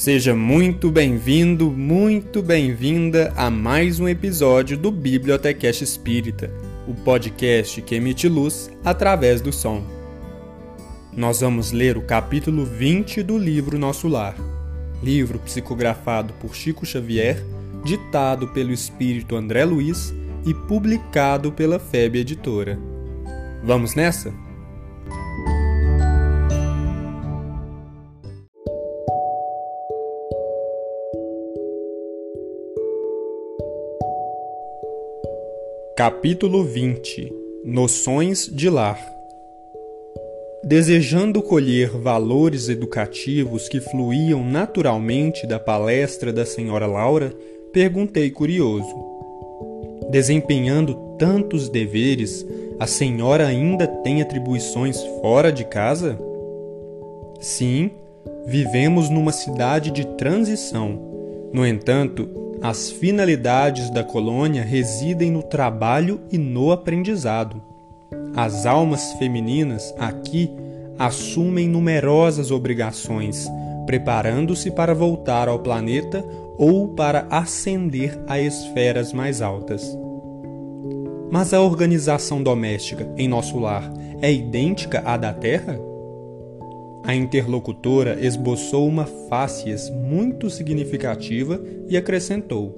Seja muito bem-vindo, muito bem-vinda a mais um episódio do Bibliotecast Espírita, o podcast que emite luz através do som. Nós vamos ler o capítulo 20 do livro Nosso Lar, livro psicografado por Chico Xavier, ditado pelo espírito André Luiz e publicado pela FEB Editora. Vamos nessa? Capítulo 20 Noções de Lar Desejando colher valores educativos que fluíam naturalmente da palestra da senhora Laura, perguntei curioso: Desempenhando tantos deveres, a senhora ainda tem atribuições fora de casa? Sim, vivemos numa cidade de transição. No entanto, as finalidades da colônia residem no trabalho e no aprendizado. As almas femininas aqui assumem numerosas obrigações, preparando-se para voltar ao planeta ou para ascender a esferas mais altas. Mas a organização doméstica em nosso lar é idêntica à da Terra? A interlocutora esboçou uma fácies muito significativa e acrescentou: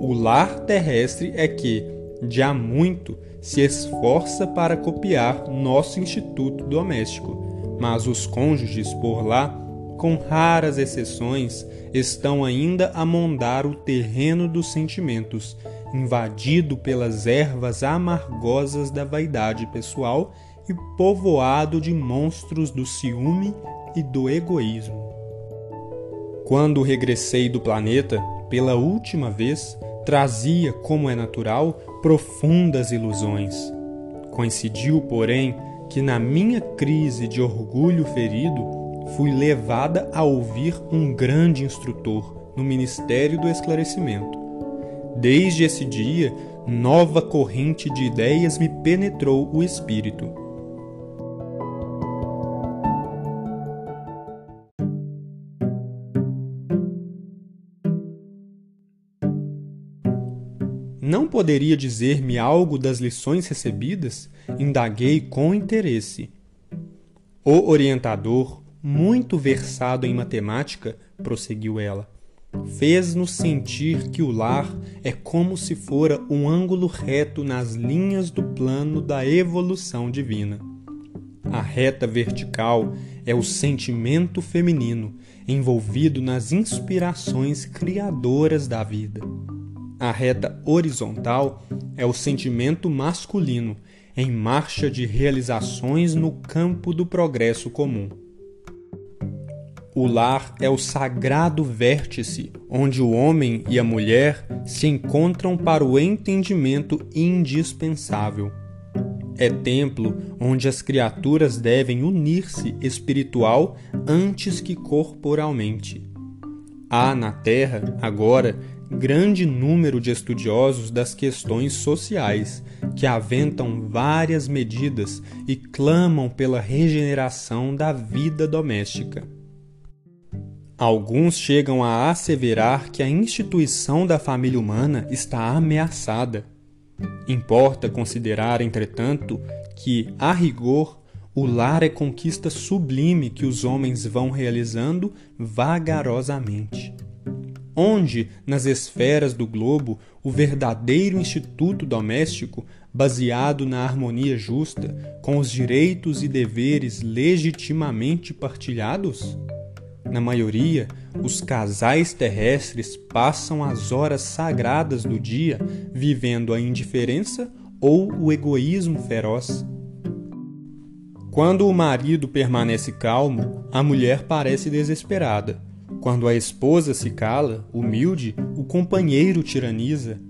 O lar terrestre é que, de há muito, se esforça para copiar nosso instituto doméstico, mas os cônjuges por lá, com raras exceções, estão ainda a mondar o terreno dos sentimentos, invadido pelas ervas amargosas da vaidade pessoal e povoado de monstros do ciúme e do egoísmo. Quando regressei do planeta, pela última vez, trazia, como é natural, profundas ilusões. Coincidiu, porém, que na minha crise de orgulho ferido, fui levada a ouvir um grande instrutor no Ministério do Esclarecimento. Desde esse dia, nova corrente de ideias me penetrou o espírito Não poderia dizer-me algo das lições recebidas? Indaguei com interesse. O orientador, muito versado em matemática, prosseguiu ela, fez-nos sentir que o lar é como se fora um ângulo reto nas linhas do plano da evolução divina. A reta vertical é o sentimento feminino envolvido nas inspirações criadoras da vida. A reta horizontal é o sentimento masculino em marcha de realizações no campo do progresso comum. O lar é o sagrado vértice onde o homem e a mulher se encontram para o entendimento indispensável. É templo onde as criaturas devem unir-se espiritual antes que corporalmente. Há na Terra, agora, grande número de estudiosos das questões sociais que aventam várias medidas e clamam pela regeneração da vida doméstica. Alguns chegam a asseverar que a instituição da família humana está ameaçada. Importa considerar, entretanto, que, a rigor, o lar é conquista sublime que os homens vão realizando vagarosamente onde, nas esferas do globo, o verdadeiro instituto doméstico, baseado na harmonia justa, com os direitos e deveres legitimamente partilhados? Na maioria, os casais terrestres passam as horas sagradas do dia vivendo a indiferença ou o egoísmo feroz. Quando o marido permanece calmo, a mulher parece desesperada quando a esposa se cala, humilde, o companheiro tiraniza.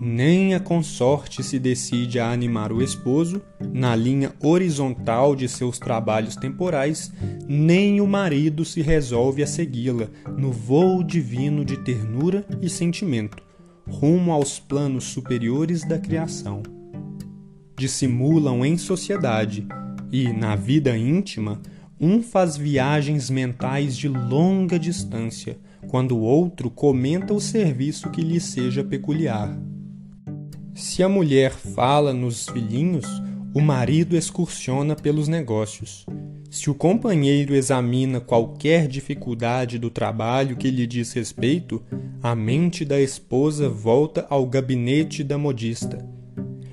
Nem a consorte se decide a animar o esposo na linha horizontal de seus trabalhos temporais, nem o marido se resolve a segui-la no voo divino de ternura e sentimento, rumo aos planos superiores da criação. Dissimulam em sociedade e, na vida íntima, um faz viagens mentais de longa distância, quando o outro comenta o serviço que lhe seja peculiar. Se a mulher fala nos filhinhos, o marido excursiona pelos negócios. Se o companheiro examina qualquer dificuldade do trabalho que lhe diz respeito, a mente da esposa volta ao gabinete da modista.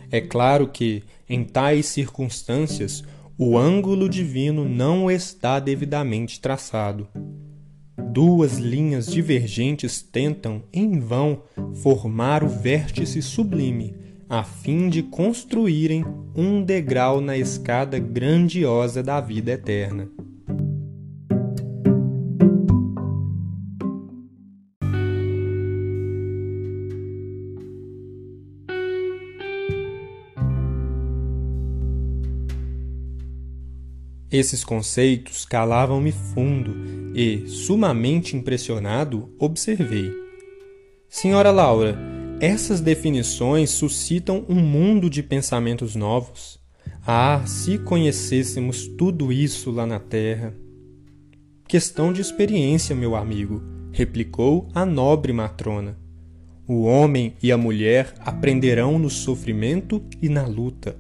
É claro que, em tais circunstâncias, o ângulo divino não está devidamente traçado. Duas linhas divergentes tentam, em vão, formar o vértice sublime, a fim de construírem um degrau na escada grandiosa da vida eterna. Esses conceitos calavam-me fundo e, sumamente impressionado, observei. Senhora Laura, essas definições suscitam um mundo de pensamentos novos. Ah, se conhecêssemos tudo isso lá na Terra! Questão de experiência, meu amigo, replicou a nobre matrona. O homem e a mulher aprenderão no sofrimento e na luta.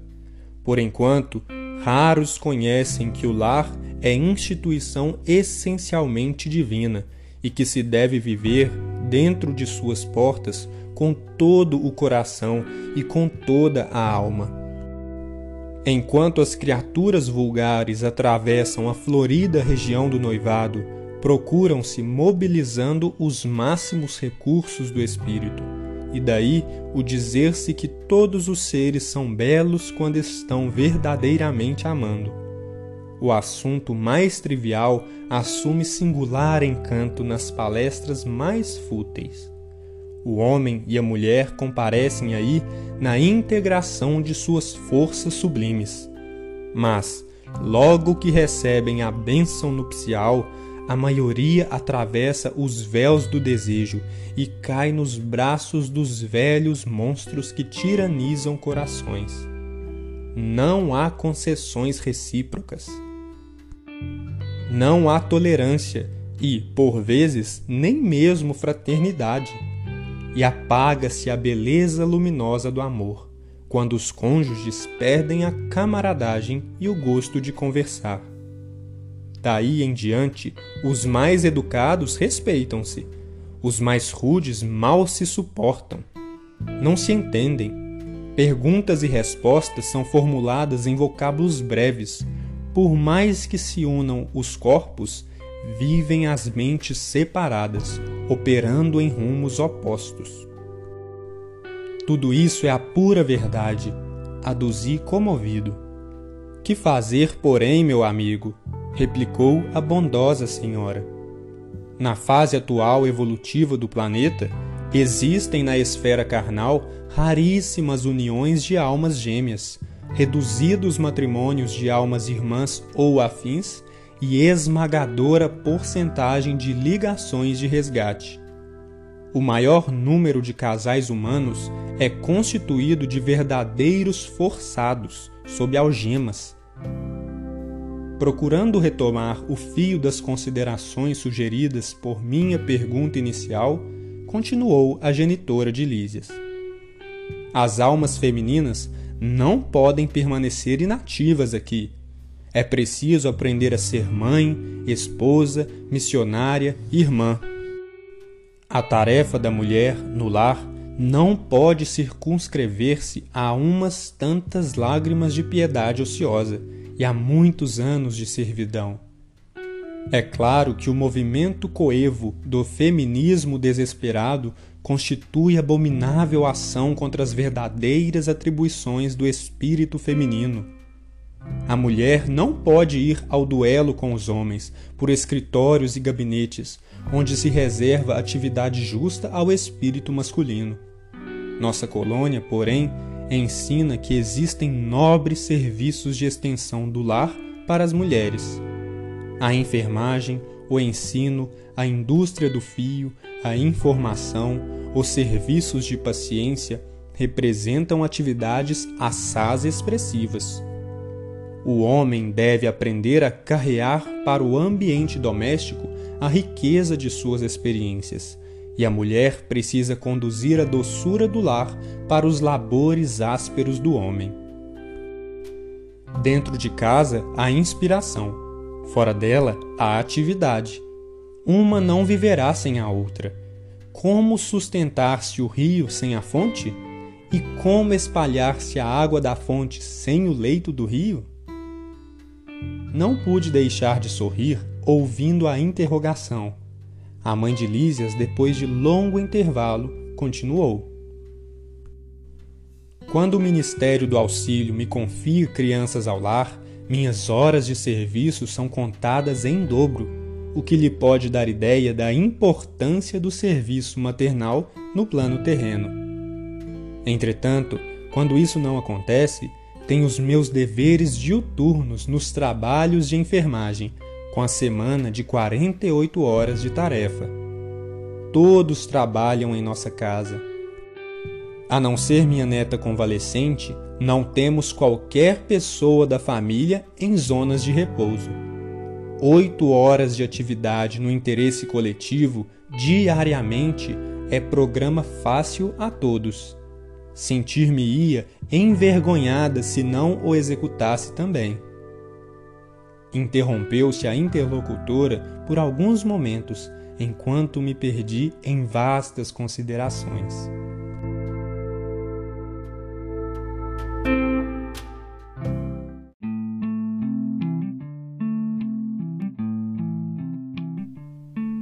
Por enquanto, Raros conhecem que o lar é instituição essencialmente divina e que se deve viver dentro de suas portas com todo o coração e com toda a alma. Enquanto as criaturas vulgares atravessam a florida região do noivado, procuram-se mobilizando os máximos recursos do espírito e daí o dizer-se que todos os seres são belos quando estão verdadeiramente amando. O assunto mais trivial assume singular encanto nas palestras mais fúteis. O homem e a mulher comparecem aí na integração de suas forças sublimes. Mas, logo que recebem a bênção nupcial, a maioria atravessa os véus do desejo e cai nos braços dos velhos monstros que tiranizam corações. Não há concessões recíprocas. Não há tolerância e, por vezes, nem mesmo fraternidade. E apaga-se a beleza luminosa do amor, quando os cônjuges perdem a camaradagem e o gosto de conversar. Daí em diante, os mais educados respeitam-se, os mais rudes mal se suportam. Não se entendem. Perguntas e respostas são formuladas em vocábulos breves. Por mais que se unam os corpos, vivem as mentes separadas, operando em rumos opostos. Tudo isso é a pura verdade, aduzi comovido. Que fazer, porém, meu amigo? replicou a bondosa senhora. Na fase atual evolutiva do planeta, existem na esfera carnal raríssimas uniões de almas gêmeas, reduzidos matrimônios de almas irmãs ou afins e esmagadora porcentagem de ligações de resgate. O maior número de casais humanos é constituído de verdadeiros forçados sob algemas Procurando retomar o fio das considerações sugeridas por minha pergunta inicial, continuou a genitora de Lísias. As almas femininas não podem permanecer inativas aqui. É preciso aprender a ser mãe, esposa, missionária, irmã. A tarefa da mulher no lar não pode circunscrever-se a umas tantas lágrimas de piedade ociosa e há muitos anos de servidão. É claro que o movimento coevo do feminismo desesperado constitui abominável ação contra as verdadeiras atribuições do espírito feminino. A mulher não pode ir ao duelo com os homens por escritórios e gabinetes, onde se reserva atividade justa ao espírito masculino. Nossa colônia, porém, ensina que existem nobres serviços de extensão do lar para as mulheres. A enfermagem, o ensino, a indústria do fio, a informação, os serviços de paciência representam atividades assaz expressivas. O homem deve aprender a carrear para o ambiente doméstico a riqueza de suas experiências, e a mulher precisa conduzir a doçura do lar para os labores ásperos do homem. Dentro de casa há inspiração, fora dela há atividade. Uma não viverá sem a outra. Como sustentar-se o rio sem a fonte? E como espalhar-se a água da fonte sem o leito do rio? Não pude deixar de sorrir ouvindo a interrogação. A mãe de Lísias, depois de longo intervalo, continuou. Quando o Ministério do Auxílio me confia crianças ao lar, minhas horas de serviço são contadas em dobro, o que lhe pode dar ideia da importância do serviço maternal no plano terreno. Entretanto, quando isso não acontece, tenho os meus deveres diuturnos nos trabalhos de enfermagem, com a semana de 48 horas de tarefa. Todos trabalham em nossa casa. A não ser minha neta convalescente, não temos qualquer pessoa da família em zonas de repouso. Oito horas de atividade no interesse coletivo diariamente é programa fácil a todos. Sentir-me-ia envergonhada se não o executasse também. Interrompeu-se a interlocutora por alguns momentos, enquanto me perdi em vastas considerações.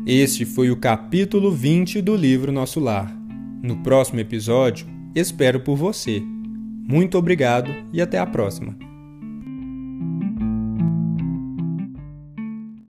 Este foi o capítulo 20 do livro Nosso Lar. No próximo episódio, espero por você. Muito obrigado e até a próxima.